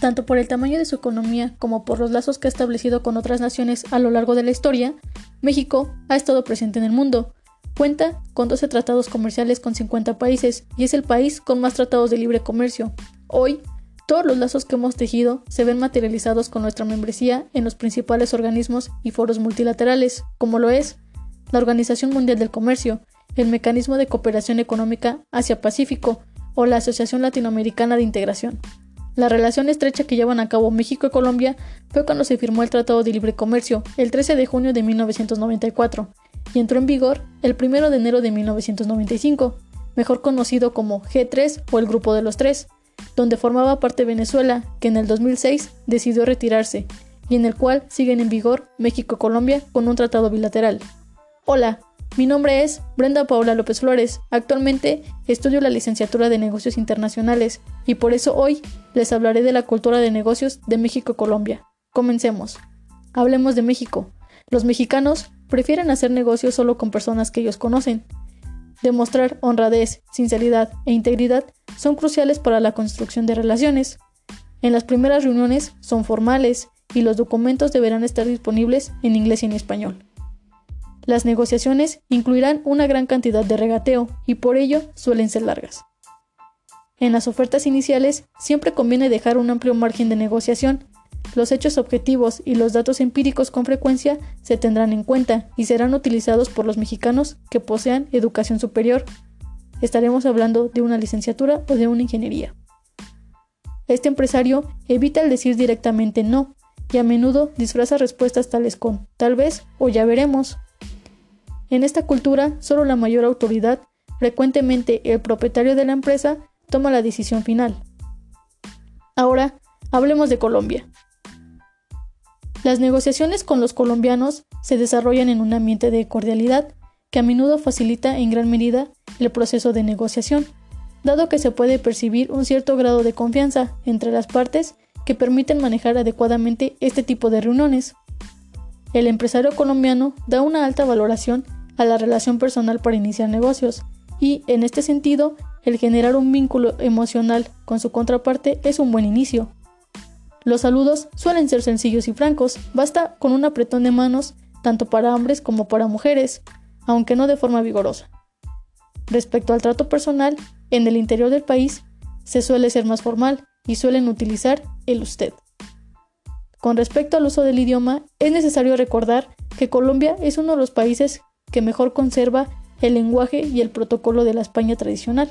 tanto por el tamaño de su economía como por los lazos que ha establecido con otras naciones a lo largo de la historia, México ha estado presente en el mundo. Cuenta con 12 tratados comerciales con 50 países y es el país con más tratados de libre comercio. Hoy, todos los lazos que hemos tejido se ven materializados con nuestra membresía en los principales organismos y foros multilaterales, como lo es la Organización Mundial del Comercio, el Mecanismo de Cooperación Económica Asia-Pacífico o la Asociación Latinoamericana de Integración. La relación estrecha que llevan a cabo México y Colombia fue cuando se firmó el Tratado de Libre Comercio el 13 de junio de 1994 y entró en vigor el 1 de enero de 1995, mejor conocido como G3 o el Grupo de los Tres, donde formaba parte Venezuela, que en el 2006 decidió retirarse, y en el cual siguen en vigor México y Colombia con un tratado bilateral. Hola, mi nombre es Brenda Paula López Flores. Actualmente estudio la licenciatura de negocios internacionales y por eso hoy les hablaré de la cultura de negocios de México y Colombia. Comencemos. Hablemos de México. Los mexicanos prefieren hacer negocios solo con personas que ellos conocen. Demostrar honradez, sinceridad e integridad son cruciales para la construcción de relaciones. En las primeras reuniones son formales y los documentos deberán estar disponibles en inglés y en español. Las negociaciones incluirán una gran cantidad de regateo y por ello suelen ser largas. En las ofertas iniciales siempre conviene dejar un amplio margen de negociación. Los hechos objetivos y los datos empíricos con frecuencia se tendrán en cuenta y serán utilizados por los mexicanos que posean educación superior estaremos hablando de una licenciatura o de una ingeniería. Este empresario evita el decir directamente no y a menudo disfraza respuestas tales con tal vez o ya veremos. En esta cultura, solo la mayor autoridad, frecuentemente el propietario de la empresa, toma la decisión final. Ahora, hablemos de Colombia. Las negociaciones con los colombianos se desarrollan en un ambiente de cordialidad que a menudo facilita en gran medida el proceso de negociación, dado que se puede percibir un cierto grado de confianza entre las partes que permiten manejar adecuadamente este tipo de reuniones. El empresario colombiano da una alta valoración a la relación personal para iniciar negocios y, en este sentido, el generar un vínculo emocional con su contraparte es un buen inicio. Los saludos suelen ser sencillos y francos, basta con un apretón de manos tanto para hombres como para mujeres, aunque no de forma vigorosa. Respecto al trato personal, en el interior del país se suele ser más formal y suelen utilizar el usted. Con respecto al uso del idioma, es necesario recordar que Colombia es uno de los países que mejor conserva el lenguaje y el protocolo de la España tradicional.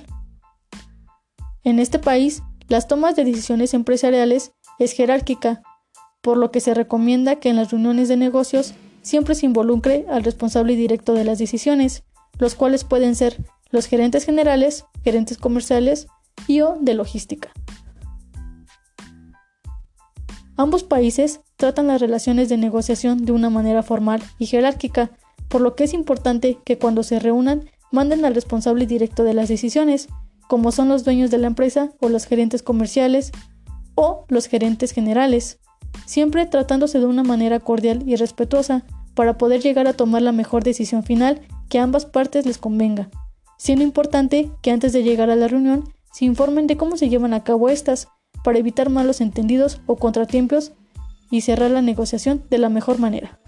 En este país, las tomas de decisiones empresariales es jerárquica, por lo que se recomienda que en las reuniones de negocios siempre se involucre al responsable directo de las decisiones, los cuales pueden ser los gerentes generales, gerentes comerciales y o de logística. Ambos países tratan las relaciones de negociación de una manera formal y jerárquica, por lo que es importante que cuando se reúnan manden al responsable directo de las decisiones, como son los dueños de la empresa o los gerentes comerciales o los gerentes generales, siempre tratándose de una manera cordial y respetuosa para poder llegar a tomar la mejor decisión final que a ambas partes les convenga siendo importante que antes de llegar a la reunión se informen de cómo se llevan a cabo estas, para evitar malos entendidos o contratiempos y cerrar la negociación de la mejor manera.